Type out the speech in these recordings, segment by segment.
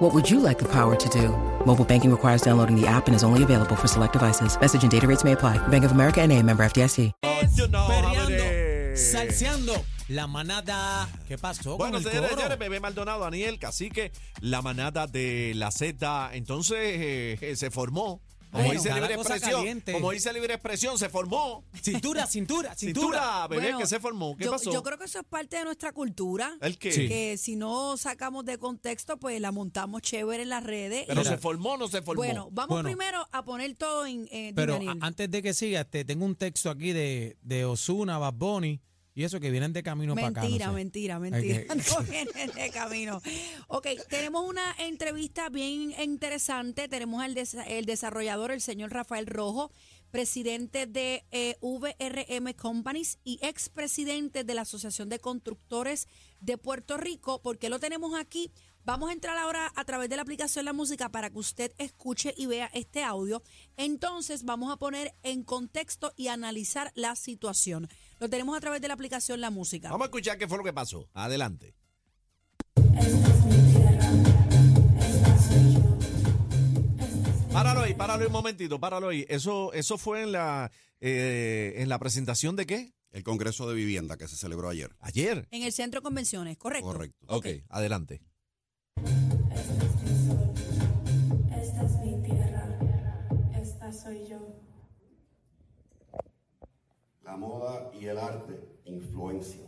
What would you like the power to do? Mobile banking requires downloading the app and is only available for select devices. Message and data rates may apply. Bank of America and a member FDIC. Perreando, salseando. La manada. ¿Qué pasó Bueno, con el señores, coro? señores, Bebé Maldonado, Daniel, Cacique, la manada de la Z, entonces eh, eh, se formó. Como Bueno, dice libre expresión, caliente. como dice libre expresión, se formó. Cintura, cintura, cintura. Cintura, bebé, Bueno, que se formó. ¿Qué yo, pasó? yo creo que eso es parte de nuestra cultura. ¿El qué? Sí. Que si no sacamos de contexto, pues la montamos chévere en las redes. Pero y- se formó o no se formó. bueno, vamos Bueno. primero a poner todo en. Eh, Pero a- antes de que siga, te tengo un texto aquí de, de Osuna, Bad Bunny y eso que vienen de camino para acá. no Mentira, sé. mentira, mentira. No vienen de camino. Ok, tenemos una entrevista bien interesante. Tenemos al desa- el desarrollador, el señor Rafael Rojo, presidente de eh, VRM Companies y expresidente de la Asociación de Constructores de Puerto Rico. ¿Por qué lo tenemos aquí? Vamos a entrar ahora a través de la aplicación La Música para que usted escuche y vea este audio. Entonces vamos a poner en contexto y analizar la situación. Lo tenemos a través de la aplicación La Música. Vamos a escuchar qué fue lo que pasó. Adelante. Páralo ahí, páralo ahí un momentito, páralo ahí. Eso, eso fue en la, eh, en la presentación de qué? El Congreso de Vivienda que se celebró ayer. Ayer. En el centro de convenciones, ¿correcto? Correcto. Ok, adelante. Esta es mi tierra, esta soy yo. La moda y el arte influencian,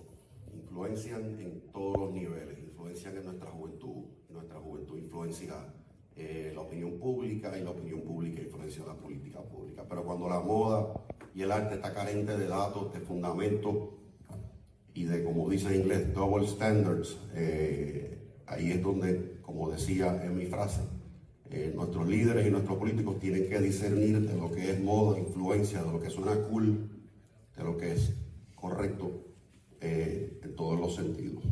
influencian en todos los niveles, influencian en nuestra juventud, nuestra juventud influencia eh, la opinión pública y la opinión pública influencia la política pública. Pero cuando la moda y el arte está carente de datos, de fundamentos y de, como dice en inglés, double standards, eh, ahí es donde, como decía en mi frase, eh, nuestros líderes y nuestros políticos tienen que discernir de lo que es moda, influencia, de lo que suena cool, de lo que es correcto eh, en todos los sentidos.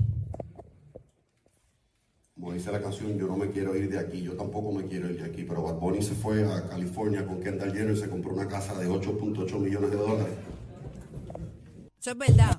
Como dice la canción, yo no me quiero ir de aquí, yo tampoco me quiero ir de aquí, pero Bad Bunny se fue a California con Kendall Jenner y se compró una casa de 8.8 millones de dólares. Eso es verdad.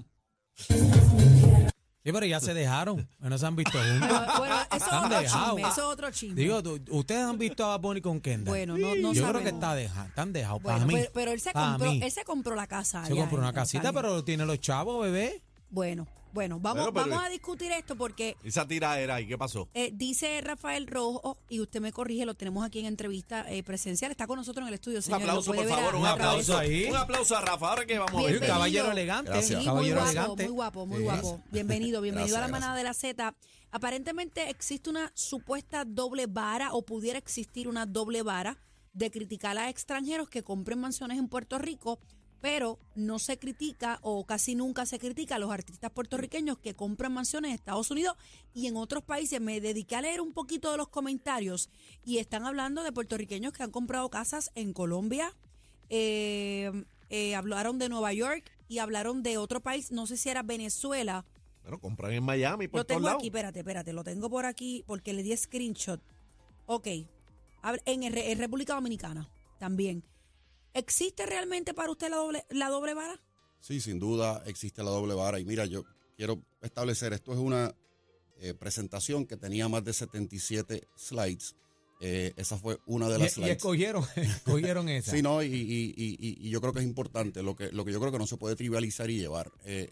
Sí, pero ya se dejaron. No se han visto juntos. Bueno, eso es otro chisme, eso es otro chisme. Digo, ustedes han visto a Bad Bunny con Kendall. Bueno, no- no Yo creo que está deja, están dejados. Bueno, para mí. pero, pero él, se para compró, mí. él se compró la casa. Se allá compró en- una en casita, Cali. pero tiene los chavos, bebé. Bueno, bueno, vamos, pero- vamos a discutir esto porque Esa tira era ahí, ¿qué pasó? eh, dice Rafael Rojo, y usted me corrige, lo tenemos aquí en entrevista eh, presencial, está con nosotros en el estudio, Un señor. aplauso, lo por favor, a- un a aplauso. ahí. Un aplauso a Rafa, ahora que vamos a Oye, ver. un Bienvenido. caballero elegante. Sí, muy caballero guapo, elegante. muy guapo, muy Sí. guapo. Bienvenido, bienvenido a la Gracias, manada de la Z. Aparentemente existe una supuesta doble vara o pudiera existir una doble vara de criticar a extranjeros que compren mansiones en Puerto Rico, pero no se critica o casi nunca se critica a los artistas puertorriqueños que compran mansiones en Estados Unidos y en otros países. Me dediqué a leer un poquito de los comentarios y están hablando de puertorriqueños que han comprado casas en Colombia, eh, eh, hablaron de Nueva York y hablaron de otro país, no sé si era Venezuela. Bueno, compran en Miami, por Lo tengo aquí, espérate, espérate, lo tengo por aquí porque le di screenshot. Ok, en, en República Dominicana también. ¿Existe realmente para usted la doble, la doble vara? Sí, sin duda existe la doble vara. Y mira, yo quiero establecer, esto es una eh, presentación que tenía más de 77 slides. Eh, esa fue una de Y, las y slides. escogieron, escogieron esa. Sí, no, y, y- y- y- y yo creo que es importante, lo que, lo que yo creo que no se puede trivializar y llevar. Eh,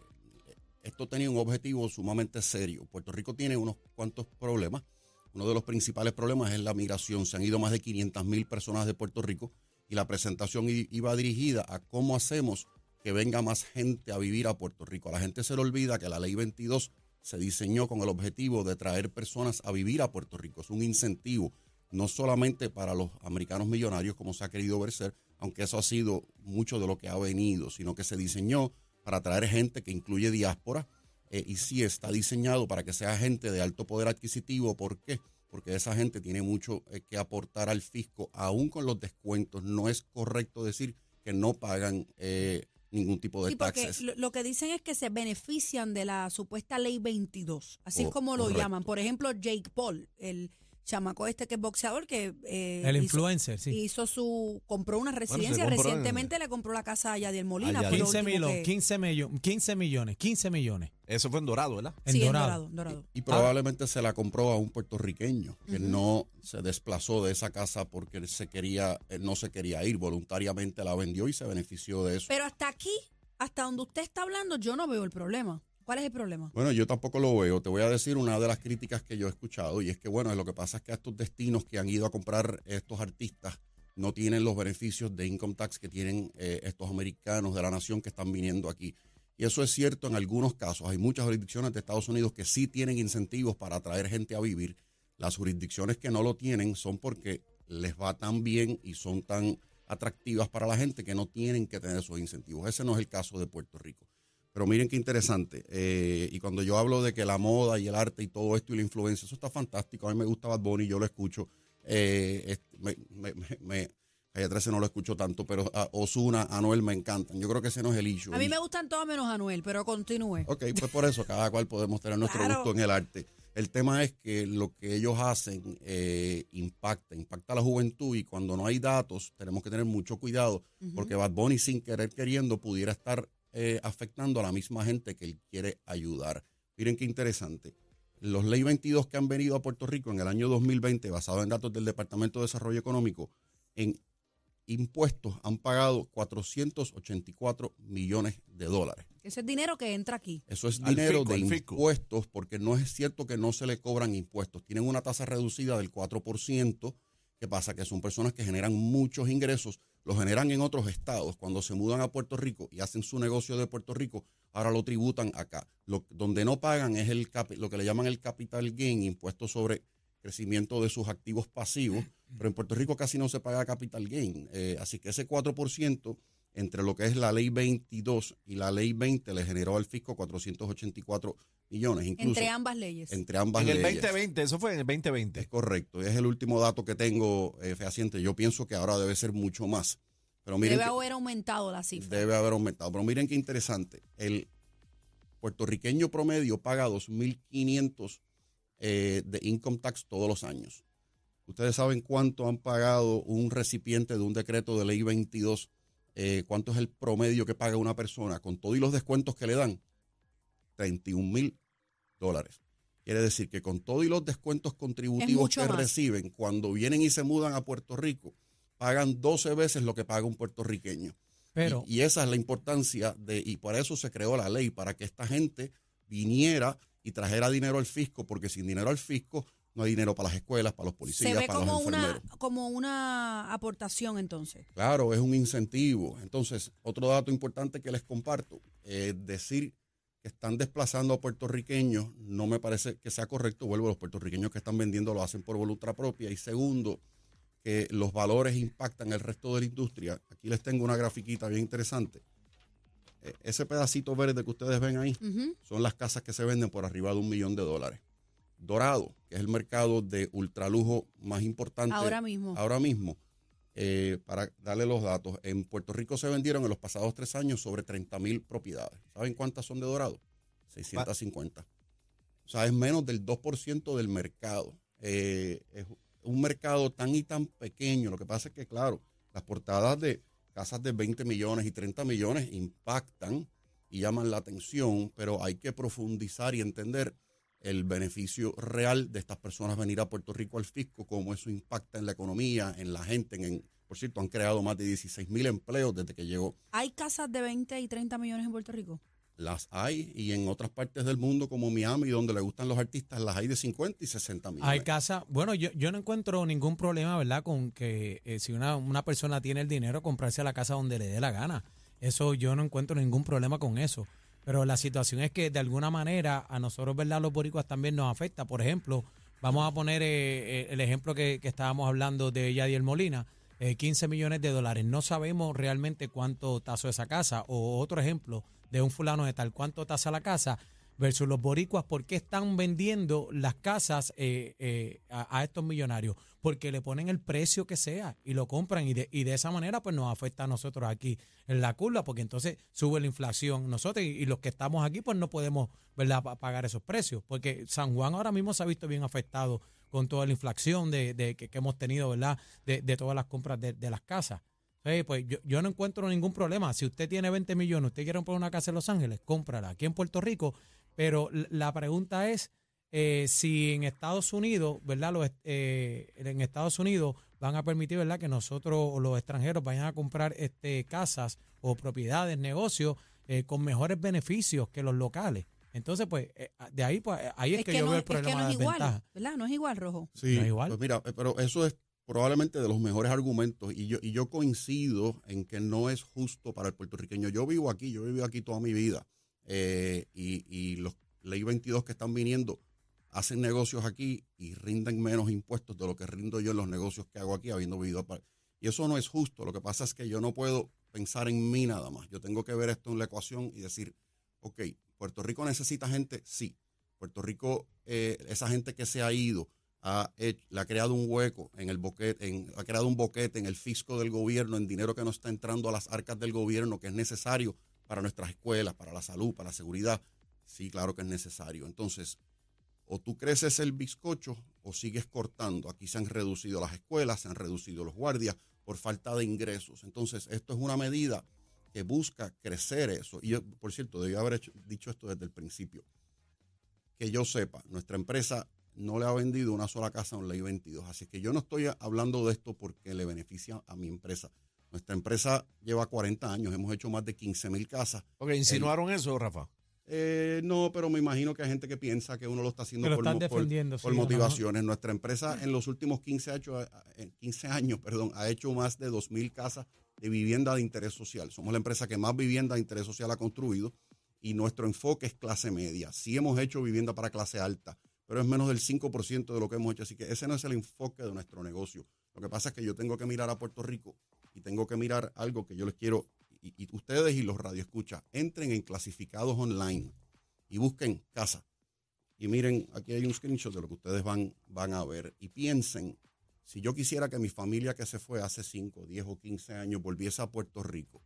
esto tenía un objetivo sumamente serio. Puerto Rico tiene unos cuantos problemas. Uno de los principales problemas es la migración. Se han ido más de 500 mil personas de Puerto Rico y la presentación iba dirigida a cómo hacemos que venga más gente a vivir a Puerto Rico. A la gente se le olvida que la ley 22 se diseñó con el objetivo de traer personas a vivir a Puerto Rico. Es un incentivo no solamente para los americanos millonarios, como se ha querido ver ser, aunque eso ha sido mucho de lo que ha venido, sino que se diseñó para traer gente que incluye diáspora eh, y sí está diseñado para que sea gente de alto poder adquisitivo. ¿Por qué? Esa gente tiene mucho eh, que aportar al fisco, aún con los descuentos. No es correcto decir que no pagan eh, ningún tipo de Sí, porque taxes. lo, lo que dicen es que se benefician de la supuesta ley 22. Así es Co- como lo correcto. llaman. Por ejemplo, Jake Paul, el chamaco este que es boxeador, que eh, El hizo- influencer, sí. hizo su compró una residencia compró en- recientemente le compró la casa a Yadiel Molina A fue lo 15, último milo- que- 15, millo- 15 millones, 15 millones Eso fue en Dorado, ¿verdad? en sí, en dorado. Y probablemente se la compró a un puertorriqueño que no se desplazó de esa casa porque él se quería, él no se quería ir, voluntariamente la vendió y se benefició de eso. pero hasta aquí hasta donde usted está hablando yo no veo el problema ¿cuál es el problema? Bueno, yo tampoco lo veo. Te voy a decir una de las críticas que yo he escuchado y es que, bueno, lo que pasa es que estos destinos que han ido a comprar estos artistas no tienen los beneficios de income tax que tienen eh, estos americanos de la nación que están viniendo aquí. Y eso es cierto en algunos casos. Hay muchas jurisdicciones de Estados Unidos que sí tienen incentivos para atraer gente a vivir. Las jurisdicciones que no lo tienen son porque les va tan bien y son tan atractivas para la gente que no tienen que tener esos incentivos. Ese no es el caso de Puerto Rico. Pero miren qué interesante. eh, y cuando yo hablo de que la moda y el arte y todo esto y la influencia, eso está fantástico. A mí me gusta Bad Bunny, yo lo escucho. Eh, es- me, me, me, me- Calle 13 no lo escucho tanto, pero a Osuna, Anuel me encantan. Yo creo que ese no es el issue. a mí me gustan todos menos Anuel pero continúe Ok, pues por eso cada cual podemos tener nuestro Claro. gusto en el arte. El tema es que lo que ellos hacen eh, impacta, impacta a la juventud y cuando no hay datos tenemos que tener mucho cuidado porque Bad Bunny sin querer queriendo pudiera estar eh, afectando a la misma gente que él quiere ayudar. Miren qué interesante. Los ley 22 que han venido a Puerto Rico en el año 2020, basado en datos del Departamento de Desarrollo Económico, en impuestos han pagado 484 millones de dólares. ese es dinero que entra aquí Eso es Al dinero de impuestos, porque no es cierto que no se le cobran impuestos. Tienen una tasa reducida del 4%. ¿Qué pasa? Que son personas que generan muchos ingresos, los generan en otros estados. Cuando se mudan a Puerto Rico y hacen su negocio de Puerto Rico, ahora lo tributan acá. Lo, donde no pagan es el lo que le llaman el capital gain, impuesto sobre crecimiento de sus activos pasivos. Pero en Puerto Rico casi no se paga capital gain. Eh, así que ese 4% entre lo que es la ley 22 y la ley 20 le generó al fisco 484 millones, incluso entre ambas leyes entre ambas En el leyes. 2020, eso fue en el Es 2020. correcto, es el último dato que tengo eh, fehaciente. Yo pienso que ahora debe ser mucho más. Pero miren debe que- haber aumentado la cifra debe haber aumentado. Pero miren qué interesante. El puertorriqueño promedio paga 2.500 eh, de income tax todos los años. Ustedes saben cuánto han pagado un recipiente de un decreto de ley 22, eh, cuánto es el promedio que paga una persona con todo y los descuentos que le dan. 31 mil dólares. Quiere decir que con todo y los descuentos contributivos que más. reciben, cuando vienen y se mudan a Puerto Rico, pagan 12 veces lo que paga un puertorriqueño. Pero, Y, y esa es la importancia de, y por eso se creó la ley, para que esta gente viniera y trajera dinero al fisco, porque sin dinero al fisco no hay dinero para las escuelas, para los se policías, ve para como los una enfermeros. como una aportación entonces Claro, es un incentivo. Entonces, otro dato importante que les comparto, eh, decir que están desplazando a puertorriqueños no me parece que sea correcto. Vuelvo, los puertorriqueños que están vendiendo lo hacen por voluntad propia. Y segundo, que los valores impactan el resto de la industria. Aquí les tengo una grafiquita bien interesante. Eh, ese pedacito verde que ustedes ven ahí son las casas que se venden por arriba de un millón de dólares. Dorado, que es el mercado de ultralujo más importante ahora mismo ahora mismo, eh, para darle los datos, en Puerto Rico se vendieron en los pasados tres años sobre 30 mil propiedades. ¿Saben cuántas son de Dorado? 650. O sea, es menos del 2% del mercado. Eh, es un mercado tan y tan pequeño. Lo que pasa es que, claro, las portadas de casas de 20 millones y 30 millones impactan y llaman la atención, pero hay que profundizar y entender el beneficio real de estas personas venir a Puerto Rico al fisco, cómo eso impacta en la economía, en la gente. En, en- por cierto, han creado más de 16 mil empleos desde que llegó. hay casas de 20 y 30 millones en Puerto Rico Las hay y en otras partes del mundo como Miami, donde le gustan los artistas, las hay de 50 y 60 millones. hay casa, bueno, yo, yo no encuentro ningún problema, ¿verdad? Con que eh, si una, una persona tiene el dinero, comprarse la casa donde le dé la gana. Eso yo no encuentro ningún problema con eso. Pero la situación es que de alguna manera a nosotros, ¿verdad? Los boricuas también nos afecta. Por ejemplo, vamos a poner eh, eh, el ejemplo que, que estábamos hablando de Yadiel Molina, eh, 15 millones de dólares. No sabemos realmente cuánto tasó esa casa. O otro ejemplo de un fulano de tal, cuánto tasa la casa. Versus los boricuas, ¿por qué están vendiendo las casas eh, eh, a, estos millonarios? Porque le ponen el precio que sea y lo compran y de, y de esa manera pues nos afecta a nosotros aquí en la curva, porque entonces sube la inflación nosotros y, los que estamos aquí pues no podemos ¿verdad? pa- pagar esos precios, porque San Juan ahora mismo se ha visto bien afectado con toda la inflación de, de que, que hemos tenido, ¿verdad? De, de todas las compras de, de las casas. Sí, pues yo, yo no encuentro ningún problema. Si usted tiene 20 millones, usted quiere comprar una casa en Los Ángeles, cómprala aquí en Puerto Rico. Pero la pregunta es eh, si en Estados Unidos, ¿verdad? Los, eh, en Estados Unidos van a permitir, ¿verdad? Que nosotros, los extranjeros, vayan a comprar este casas o propiedades, negocios eh, con mejores beneficios que los locales. Entonces, pues, eh, de ahí, pues, ahí es, que, yo no, veo el es que problema no de es la igual, ventaja. ¿verdad? No es igual, Rojo. Sí, No es igual. pues mira, eh, pero eso es probablemente de los mejores argumentos y yo, y yo coincido en que no es justo para el puertorriqueño. Yo vivo aquí, yo he vivido aquí toda mi vida eh, y, los ley 22 que están viniendo hacen negocios aquí y rinden menos impuestos de lo que rindo yo en los negocios que hago aquí habiendo vivido. para- Y eso no es justo. Lo que pasa es que yo no puedo pensar en mí nada más. Yo tengo que ver esto en la ecuación y decir, ok, Puerto Rico necesita gente, sí. Puerto Rico, eh, esa gente que se ha ido, ha hecho- le ha creado un hueco en el boquete, en- ha creado un boquete en el fisco del gobierno, en dinero que no está entrando a las arcas del gobierno, que es necesario para nuestras escuelas, para la salud, para la seguridad. Sí, claro que es necesario. Entonces, o tú creces el bizcocho o sigues cortando. Aquí se han reducido las escuelas, se han reducido los guardias por falta de ingresos. Entonces, esto es una medida que busca crecer eso. Y yo, por cierto, debí haber dicho esto desde el principio. Que yo sepa, nuestra empresa no le ha vendido una sola casa a un ley 22. Así que yo no estoy hablando de esto porque le beneficia a mi empresa. Nuestra empresa lleva 40 años, hemos hecho más de 15 mil casas. Ok, insinuaron eso, Rafa. Eh, no, pero me imagino que hay gente que piensa que uno lo está haciendo por, están por- defendiendo, por sí, lo motivaciones. Nuestra empresa en los últimos 15, años, eh, 15 años perdón, ha hecho más de 2.000 casas de vivienda de interés social. Somos la empresa que más vivienda de interés social ha construido y nuestro enfoque es clase media. Sí hemos hecho vivienda para clase alta, pero es menos del 5% de lo que hemos hecho. Así que ese no es el enfoque de nuestro negocio. Lo que pasa es que yo tengo que mirar a Puerto Rico y tengo que mirar algo que yo les quiero, y, ustedes y los radioescuchas, entren en clasificados online y busquen casa. Y miren, aquí hay un screenshot de lo que ustedes van, van a ver. Y piensen, si yo quisiera que mi familia que se fue hace 5, 10 o 15 años volviese a Puerto Rico,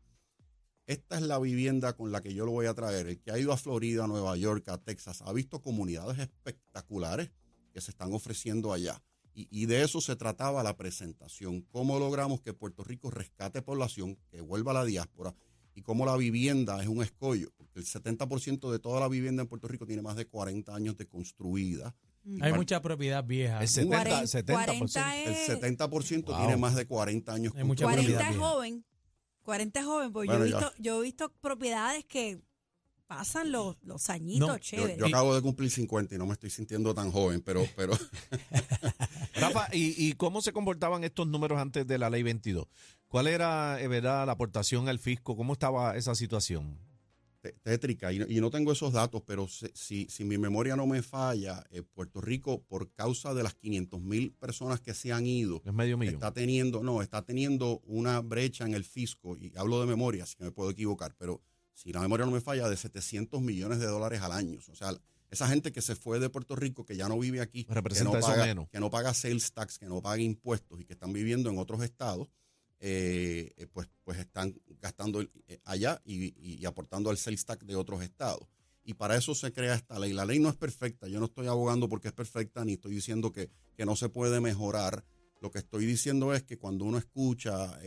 esta es la vivienda con la que yo lo voy a traer. El que ha ido a Florida, a Nueva York, a Texas, ha visto comunidades espectaculares que se están ofreciendo allá. Y, y de eso se trataba la presentación. Cómo logramos que Puerto Rico rescate población, que vuelva a la diáspora y cómo la vivienda es un escollo. Porque el 70% de toda la vivienda en Puerto Rico tiene más de 40 años de construida. Hay par- mucha propiedad vieja. El 70, 40, 70%. 40 El es, 70% Wow. tiene más de 40 años Hay mucha construida. 40 es vieja. joven. 40 es joven, porque Bueno, yo, he visto, yo he visto propiedades que pasan los, los añitos No, yo- Yo, chéveres. yo acabo de cumplir 50 y no me estoy sintiendo tan joven, pero, pero Rafa, ¿y, y cómo se comportaban estos números antes de la ley 22? ¿Cuál era, eh, verdad, la aportación al fisco? ¿Cómo estaba esa situación? tétrica. Y, no- y no tengo esos datos, pero si, si mi memoria no me falla, eh, Puerto Rico, por causa de las 500 mil personas que se han ido, Es medio millón. está teniendo, no, está teniendo una brecha en el fisco, y hablo de memoria, así que me puedo equivocar, pero si la memoria no me falla, de 700 millones de dólares al año. O sea, esa gente que se fue de Puerto Rico, que ya no vive aquí, que Representa no, paga, menos. que no paga sales tax, que no paga impuestos y que están viviendo en otros estados, eh, eh, pues, pues están gastando eh, allá y, y- y aportando al sales tax de otros estados. Y para eso se crea esta ley. La ley no es perfecta. Yo no estoy abogando porque es perfecta, ni estoy diciendo que, que no se puede mejorar. Lo que estoy diciendo es que cuando uno escucha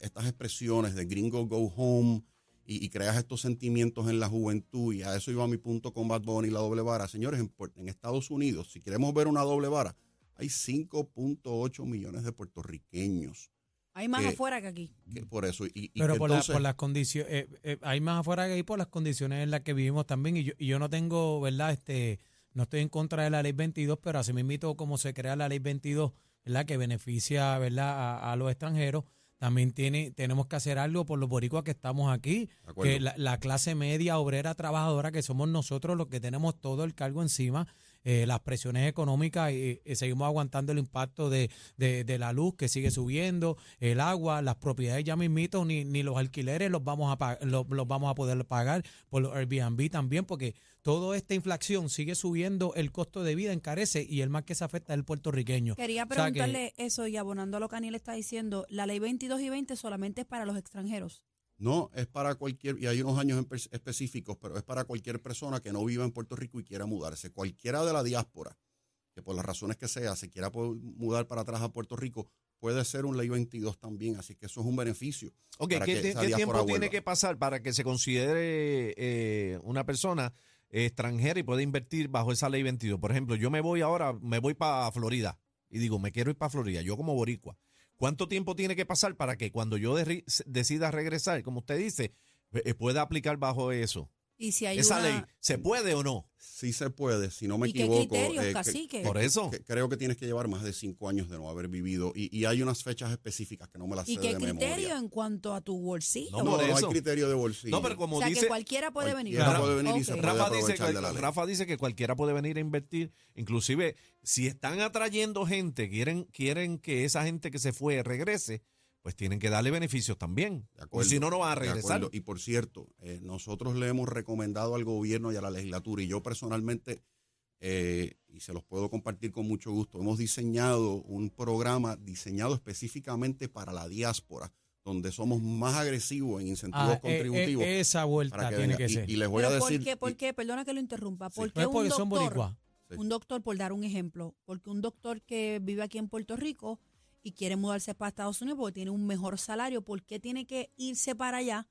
estas expresiones de gringo go home y, y creas estos sentimientos en la juventud, y a eso iba mi punto con Bad Bunny y la doble vara. Señores, en, en Estados Unidos, si queremos ver una doble vara, hay 5.8 millones de puertorriqueños. Hay más que- afuera que aquí. que por eso. Y, y Pero por, la- entonces- por las condiciones, hay más afuera que ahí por las condiciones en las que vivimos también. Y yo, y yo no tengo, ¿verdad? Este, no estoy en contra de la ley 22, pero así me invito como se crea la ley 22, ¿verdad? Que beneficia, ¿verdad? A, a los extranjeros. También tiene, tenemos que hacer algo por los boricuas que estamos aquí, que la, la clase media, obrera, trabajadora, que somos nosotros los que tenemos todo el cargo encima. Eh, las presiones económicas y, seguimos aguantando el impacto de, de- de la luz que sigue subiendo, el agua, las propiedades ya mismito, ni, ni los alquileres los vamos a los, los vamos a poder pagar por los Airbnb también, porque toda esta inflación sigue subiendo el costo de vida, encarece y el más que se afecta es el puertorriqueño. Quería O sea que- preguntarle eso y abonando a lo que Aniel está diciendo, la ley 22 y 20 solamente es para los extranjeros. No, es para cualquier, y hay unos años específicos, pero es para cualquier persona que no viva en Puerto Rico y quiera mudarse. Cualquiera de la diáspora, que por las razones que sea, se quiera mudar para atrás a Puerto Rico, puede ser un ley 22 también, así que eso es un beneficio. Ok, para ¿qué, que esa qué tiempo tiene que pasar para que se considere eh, una persona extranjera y pueda invertir bajo esa ley 22? Por ejemplo, yo me voy ahora, me voy para Florida y digo, me quiero ir para Florida, yo como boricua. ¿Cuánto tiempo tiene que pasar para que cuando yo de- decida regresar, como usted dice, eh, pueda aplicar bajo eso? Y si hay Esa una- ley, ¿se puede o no? Sí se puede, si no me ¿Y qué equivoco. criterios, eh, que- cacique? Por eso. que creo que tienes que llevar más de cinco años de no haber vivido y, y hay unas fechas específicas que no me las sé ¿Y qué de criterio memoria. en cuanto a tu bolsillo? No, No, hay criterio de bolsillo. No, pero como o sea, dice... que cualquiera puede venir. Cualquiera puede venir y se puede Rafa dice, que, de la ley. Rafa dice que cualquiera puede venir a invertir, inclusive si están atrayendo gente, quieren, quieren que esa gente que se fue regrese, pues tienen que darle beneficios también. Acuerdo, si no, no van a regresar. Y por cierto, eh, nosotros le hemos recomendado al gobierno y a la legislatura, y yo personalmente, eh, y se los puedo compartir con mucho gusto, hemos diseñado un programa diseñado específicamente para la diáspora, donde somos más agresivos en incentivos Ah, eh, eh, contributivos. esa vuelta para que tiene venga. que Y- ser. Y, les voy a decir. ¿por qué? ¿Por y- qué? Perdona que lo interrumpa. Sí. ¿Por No qué porque son doctor, boricuas. Sí. un doctor, por dar un ejemplo, porque un doctor que vive aquí en Puerto Rico y quiere mudarse para Estados Unidos porque tiene un mejor salario, ¿por qué tiene que irse para allá,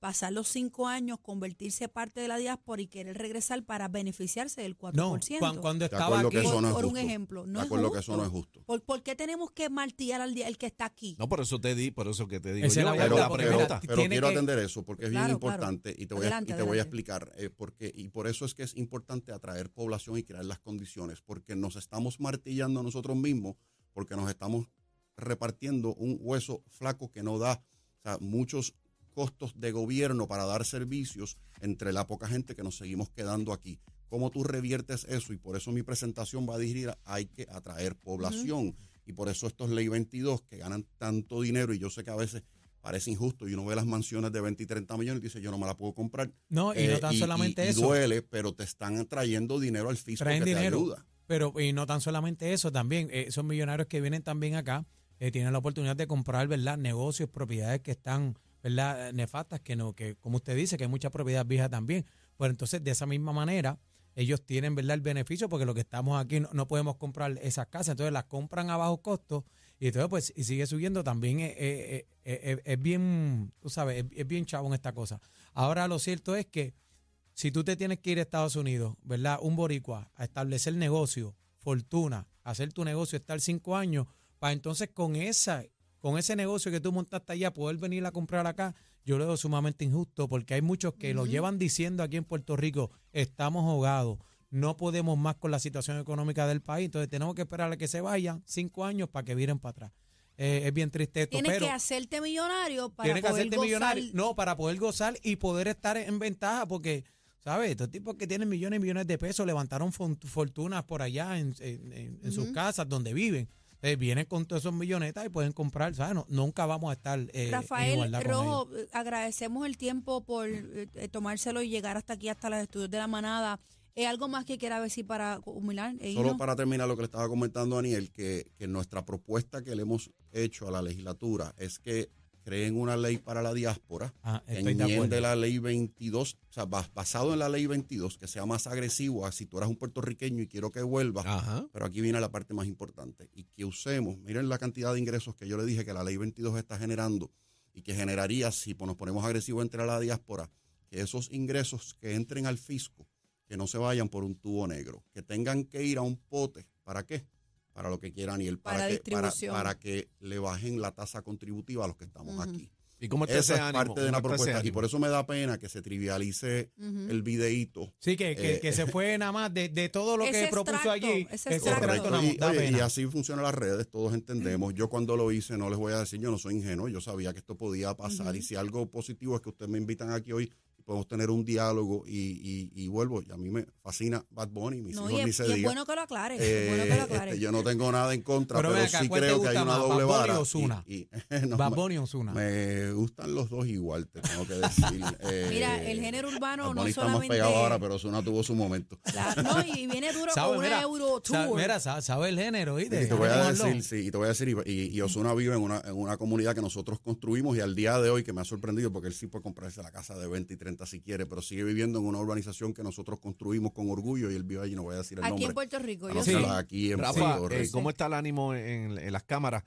pasar los cinco años, convertirse parte de la diáspora y querer regresar para beneficiarse del 4%? No, cuan- cuando estaba aquí, por, no es por un ejemplo, no es justo. que eso no es justo. ¿Por, por qué tenemos que martillar al día- el que está aquí? No, por eso te di, por eso que te digo. Yo, la pero la pregunta. pero quiero que- atender eso porque es Claro, bien claro. importante y te voy, Adelante, a, y te voy a explicar eh, porque y por eso es que es importante atraer población y crear las condiciones porque nos estamos martillando a nosotros mismos porque nos estamos repartiendo un hueso flaco que no da o sea, muchos costos de gobierno para dar servicios entre la poca gente que nos seguimos quedando aquí. ¿Cómo tú reviertes eso? Y por eso mi presentación va a dirigir hay que atraer población. Y por eso estos ley 22 que ganan tanto dinero y yo sé que a veces parece injusto y uno ve las mansiones de 20 y 30 millones y dice yo no me la puedo comprar. No, y Eh, no tan solamente y eso. duele, pero te están trayendo dinero al fisco traen que dinero. te ayuda. Pero y no tan solamente eso, también eh, esos millonarios que vienen también acá eh, tienen la oportunidad de comprar, ¿verdad? Negocios, propiedades que están, ¿verdad? Nefastas, que no, que como usted dice, que hay mucha propiedad vieja también. Pues entonces, de esa misma manera, ellos tienen, ¿verdad? El beneficio porque lo que estamos aquí no, no podemos comprar esas casas, entonces las compran a bajo costo y entonces pues y sigue subiendo también eh, eh, eh, es bien, tú sabes, es, es bien chavo en esta cosa. Ahora lo cierto es que si tú te tienes que ir a Estados Unidos, ¿verdad? Un boricua, a establecer negocio, fortuna, hacer tu negocio, estar cinco años, para entonces con esa, con ese negocio que tú montaste allá, poder venir a comprar acá, yo lo veo sumamente injusto, porque hay muchos que lo llevan diciendo aquí en Puerto Rico, estamos ahogados, no podemos más con la situación económica del país, entonces tenemos que esperar a que se vayan cinco años para que viren para atrás. Eh, es bien triste esto, Tienes pero que hacerte millonario para tienes que poder hacerte gozar. millonario. No, para poder gozar y poder estar en ventaja, porque, ¿sabes? Estos tipos que tienen millones y millones de pesos levantaron fortunas por allá en, en- en- en sus casas donde viven. Entonces vienen con todos esos millonetas y pueden comprar, ¿sabes? No- nunca vamos a estar eh, en Rafael igualdad con ellos. Rojo, eh, agradecemos el tiempo por eh, eh, tomárselo y llegar hasta aquí, hasta los estudios de la manada. ¿Es algo más que quiera decir para culminar? Eh, Solo para terminar lo que le estaba comentando a Daniel, que, que nuestra propuesta que le hemos hecho a la legislatura es que creen una ley para la diáspora, Ah, que enmiende la ley 22, o sea, bas- basado en la ley 22, que sea más agresivo a si tú eres un puertorriqueño y quiero que vuelvas, Ajá. pero aquí viene la parte más importante, y que usemos, miren la cantidad de ingresos que yo le dije que la ley 22 está generando y que generaría si nos ponemos agresivos entre la diáspora, que esos ingresos que entren al fisco, que no se vayan por un tubo negro, que tengan que ir a un pote, ¿para qué? Para lo que quiera Aniel, para, Para que, para, para que le bajen la tasa contributiva a los que estamos aquí. ¿Y cómo está Esa es ánimo? parte de ¿Cómo la está ese propuesta y por eso me da pena que se trivialice el videíto. Sí, que, que, Eh, que se fue nada más de, de todo lo que propuso allí. ese ese extracto. extracto Correcto. Y, da oye, y así funcionan las redes, todos entendemos. Yo cuando lo hice, no les voy a decir, yo no soy ingenuo, yo sabía que esto podía pasar. Y si algo positivo es que ustedes me invitan aquí hoy podemos tener un diálogo y, y, y vuelvo. Y a mí me fascina Bad Bunny, mis No, hijos y ni es, se y es diga. bueno que lo aclares. Eh, es bueno que lo este, aclares. yo no tengo nada en contra, Pero pero, acá, sí ¿cuál te creo que hay una más, doble Bad Bunny vara. o Ozuna? y- y- no, Bad me- Bunny o Ozuna. Me gustan los dos igual, te tengo que decir. Eh, Mira, el género urbano Bad no Bunny está solamente- más pegado ahora, pero Ozuna tuvo su momento. Claro, no, y viene duro con una Mira, Euro sabe- Tour. mira, sabe, sabe el género, ¿viste? Y te voy a decir, sí, y te voy a decir, y, y, y Ozuna vive en una, en una comunidad que nosotros construimos y al día de hoy que me ha sorprendido porque él sí puede comprarse la casa de 20 y 30 si quiere, pero sigue viviendo en una urbanización que nosotros construimos con orgullo y él vive allí, no voy a decir el Aquí nombre. en Puerto Rico. Yo ser aquí en Rafa, Puerto eh, Rico. ¿cómo está el ánimo en, en las cámaras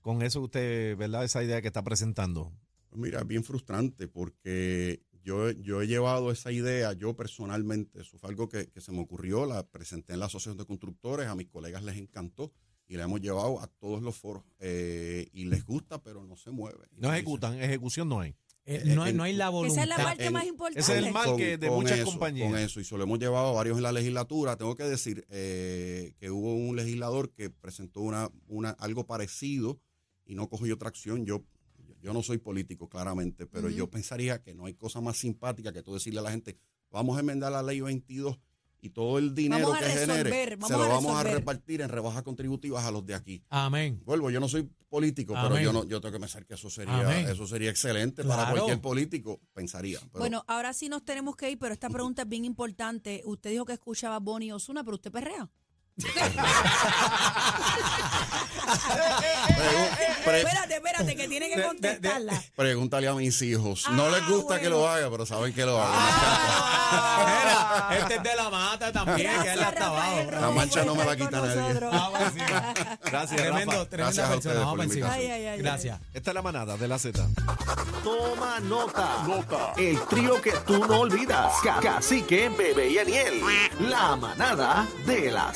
con eso que usted, verdad, esa idea que está presentando? Mira, es bien frustrante porque yo, yo he llevado esa idea, yo personalmente, eso fue algo que, que se me ocurrió, la presenté en la Asociación de Constructores, a mis colegas les encantó y la hemos llevado a todos los foros eh, y les gusta, pero no se mueve. No ejecutan, ejecución no hay. Eh, no, hay, no hay la voluntad. Esa es la parte en- más importante. ese es el mal que de muchas eso, compañías. Con eso, y se lo hemos llevado a varios en la legislatura. Tengo que decir eh, que hubo un legislador que presentó una, una, algo parecido y no cogió tracción. Yo, yo no soy político, claramente, pero yo pensaría que no hay cosa más simpática que tú decirle a la gente, vamos a enmendar la ley 22 y todo el dinero que genere resolver, se lo a vamos a repartir en rebajas contributivas a los de aquí. Amén. Vuelvo, yo no soy político, pero yo no, yo tengo que pensar que eso sería, Amén. eso sería excelente para cualquier político, pensaría. pero- Bueno, ahora sí nos tenemos que ir, pero esta pregunta es bien importante. Usted dijo que escuchaba Bonnie y Osuna, pero usted perrea. Espérate, espérate, que tiene que contestarla. Pregúntale a mis hijos. No les gusta Ah, que lo haga, pero saben que lo haga. Mira, este es de la mata también, que él hasta abajo. La mancha no me la quita nadie. encima. Gracias, Tremendo, Rafa. tremenda persona. Vamos encima. Ay, ay, ay, ay. Gracias. Esta es la manada de la Z. Toma nota. Nota. El trío que tú no olvidas. Ca- Cacique, Bebé y Aniel. La manada de la